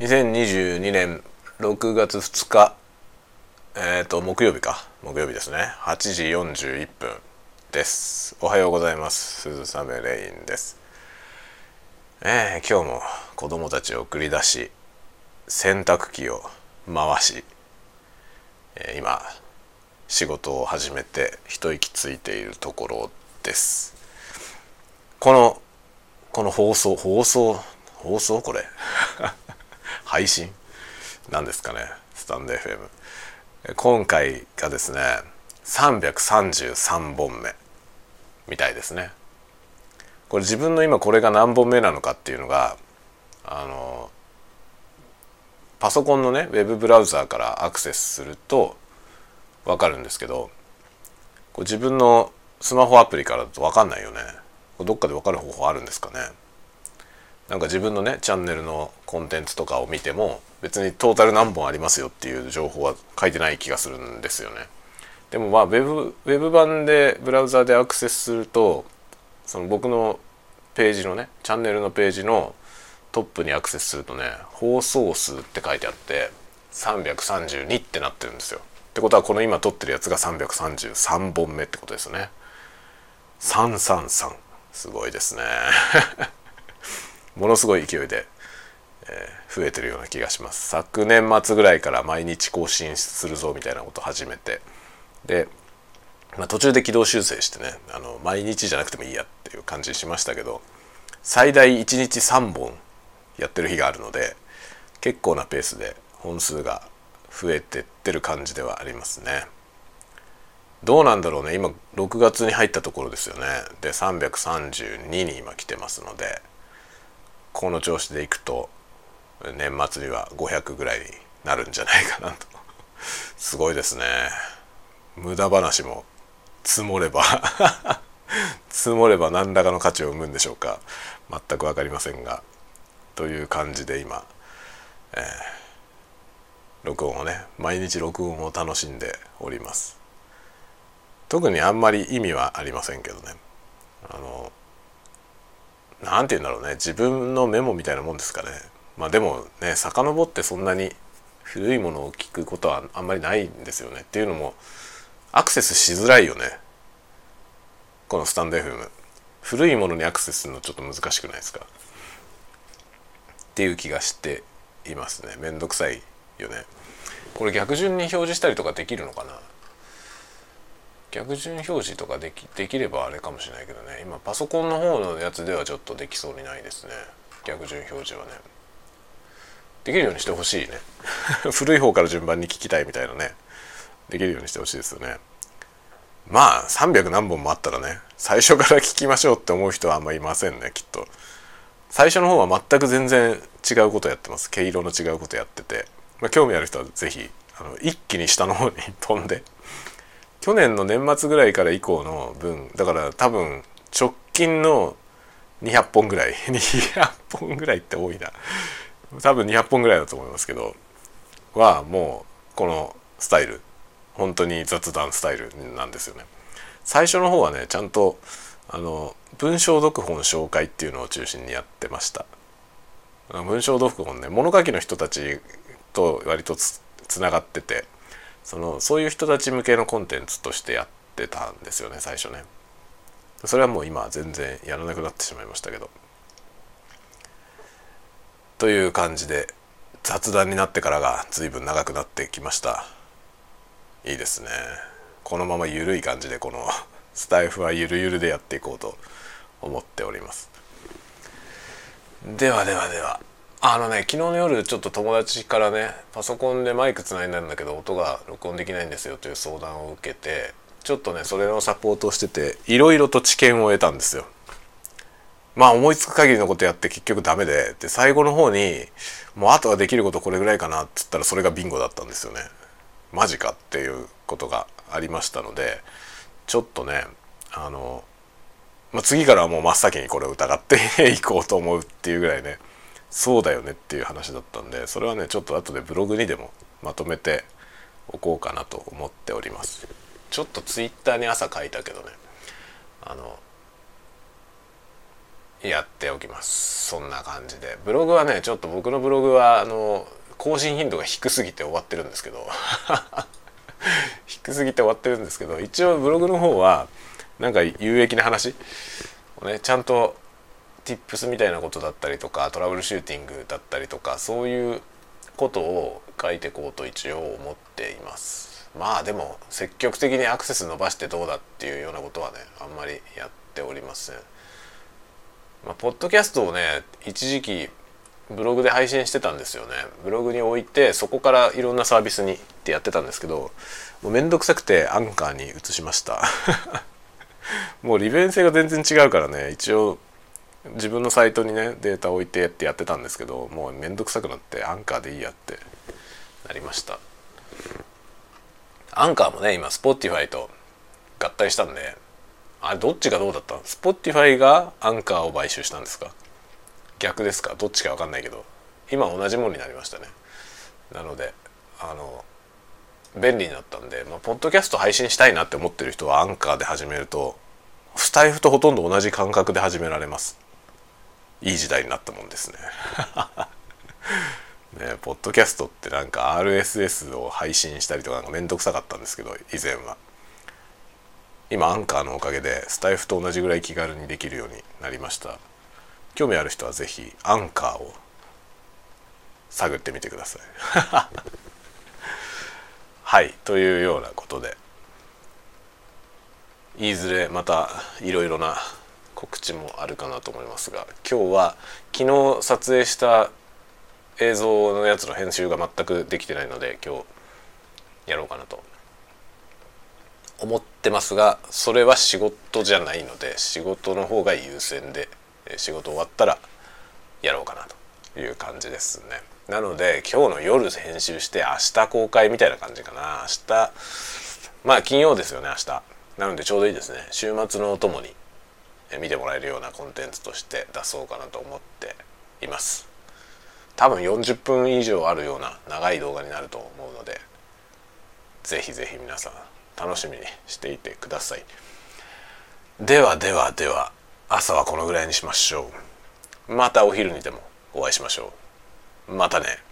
2022年6月2日えっ、ー、と木曜日か。木曜日ですね。8時41分です。おはようございます。鈴雨レインです。えー、今日も子供たちを送り出し洗濯機を回し、えー、今仕事を始めて一息ついているところです。このこの放送放送放送？これ。配信？なんですかねスタンド FM 今回がですね333本目みたいですね。これ自分の今これが何本目なのかっていうのがあのパソコンのねウェブブラウザーからアクセスすると分かるんですけどこ自分のスマホアプリからだと分かんないよね。どっかで分かる方法あるんですかね？なんか自分のねチャンネルのコンテンツとかを見ても別にトータル何本ありますよっていう情報は書いてない気がするんですよね。でもまあウェブウェブ版でブラウザでアクセスするとその僕のページのねチャンネルのページのトップにアクセスするとね放送数って書いてあって332ってなってるんですよ。ってことはこの今撮ってるやつが333本目ってことですよね。333すごいですね。ものすごい勢いで、えー、増えてるような気がします。昨年末ぐらいから毎日更新するぞみたいなことを始めて。で、まあ、途中で軌道修正してねあの毎日じゃなくてもいいやっていう感じしましたけど最大1日3本やってる日があるので結構なペースで本数が増えてってる感じではありますね。どうなんだろうね。今6月に入ったところですよね。で332に今来てますのでこの調子でいくと年末には500ぐらいになるんじゃないかなと。すごいですね。無駄話も積もれば 積もれば何らかの価値を生むんでしょうか。全く分かりませんがという感じで今、えー、録音をね毎日録音を楽しんでおります。特にあんまり意味はありませんけどね。あの何て言うんだろうね。自分のメモみたいなもんですかね。まあでもね遡ってそんなに古いものを聞くことはあんまりないんですよね。っていうのもアクセスしづらいよね。このスタンド FM 古いものにアクセスするのちょっと難しくないですか。っていう気がしていますね。めんどくさいよね。これ逆順に表示したりとかできるのかな。逆順表示とかできできればあれかもしれないけどね。今パソコンの方のやつではちょっとできそうにないですね。逆順表示はね。できるようにしてほしいね。古い方から順番に聞きたいみたいなね。できるようにしてほしいですよね。まあ300何本もあったらね最初から聞きましょうって思う人はあんまいませんねきっと。最初の方は全く全然違うことやってます。毛色の違うことやってて、まあ、興味ある人は是非あの一気に下の方に飛んで去年の年末ぐらいから以降の分だから多分直近の200本ぐらい 200本ぐらいって多いな。多分200本ぐらいだと思いますけどはもうこのスタイル。本当に雑談スタイルなんですよね。最初の方はねちゃんとあの文章読本紹介っていうのを中心にやってました。文章読本ね物書きの人たちと割とつながってて。そのそういう人たち向けのコンテンツとしてやってたんですよね最初ね。それはもう今全然やらなくなってしまいましたけど。という感じで雑談になってからが随分長くなってきました。いいですね。このまま緩い感じでこのスタイフはゆるゆるでやっていこうと思っております。ではではでは。あのね昨日の夜ちょっと友達からねパソコンでマイクつないだんだけど音が録音できないんですよという相談を受けてちょっとねそれのサポートをしてていろいろと知見を得たんですよ。まあ思いつく限りのことやって結局ダメでで最後の方にもうあとはできることこれぐらいかなっつったらそれがビンゴだったんですよね。マジかっていうことがありましたのでちょっとねあの、まあ、次からはもう真っ先にこれを疑って いこうと思うっていうぐらいねそうだよねっていう話だったんでそれはねちょっと後でブログにでもまとめておこうかなと思っております。ちょっとツイッターに朝書いたけどねあのやっておきます。そんな感じで。ブログはねちょっと僕のブログはあの更新頻度が低すぎて終わってるんですけど。低すぎて終わってるんですけど一応ブログの方はなんか有益な話をねちゃんと tips みたいなことだったりとかトラブルシューティングだったりとかそういうことを書いていこうと一応思っています。まあでも積極的にアクセス伸ばしてどうだっていうようなことはねあんまりやっておりません。まあ、ポッドキャストをね一時期ブログで配信してたんですよね。ブログに置いてそこからいろんなサービスにってやってたんですけどもうめんどくさくてアンカーに移しました。もう利便性が全然違うからね一応自分のサイトにねデータ置いてってやってたんですけどもうめんどくさくなってアンカーでいいやってなりました。アンカーもね今 Spotify と合体したんであれどっちがどうだった？の ?Spotify がアンカーを買収したんですか？逆ですか？どっちか分かんないけど今同じものになりましたね。なのであの便利になったんで、まあ、ポッドキャスト配信したいなって思ってる人はアンカーで始めるとスタイフとほとんど同じ感覚で始められます。いい時代になったもんですね。ねポッドキャストってなんか RSS を配信したりとかなんかめんどくさかったんですけど以前は。今アンカーのおかげでスタイフと同じぐらい気軽にできるようになりました。興味ある人は是非アンカーを探ってみてください。はいというようなことで。いずれまたいろいろな告知もあるかなと思いますが今日は昨日撮影した映像のやつの編集が全くできてないので今日やろうかなと思ってますがそれは仕事じゃないので仕事の方が優先で仕事終わったらやろうかなという感じですね。なので今日の夜編集して明日公開みたいな感じかな。明日まあ金曜ですよね明日。なのでちょうどいいですね。週末のお供に見てもらえるようなコンテンツとして出そうかなと思っています。多分40分以上あるような長い動画になると思うので是非是非皆さん楽しみにしていてください。ではではでは朝はこのぐらいにしましょう。またお昼にでもお会いしましょう。またね。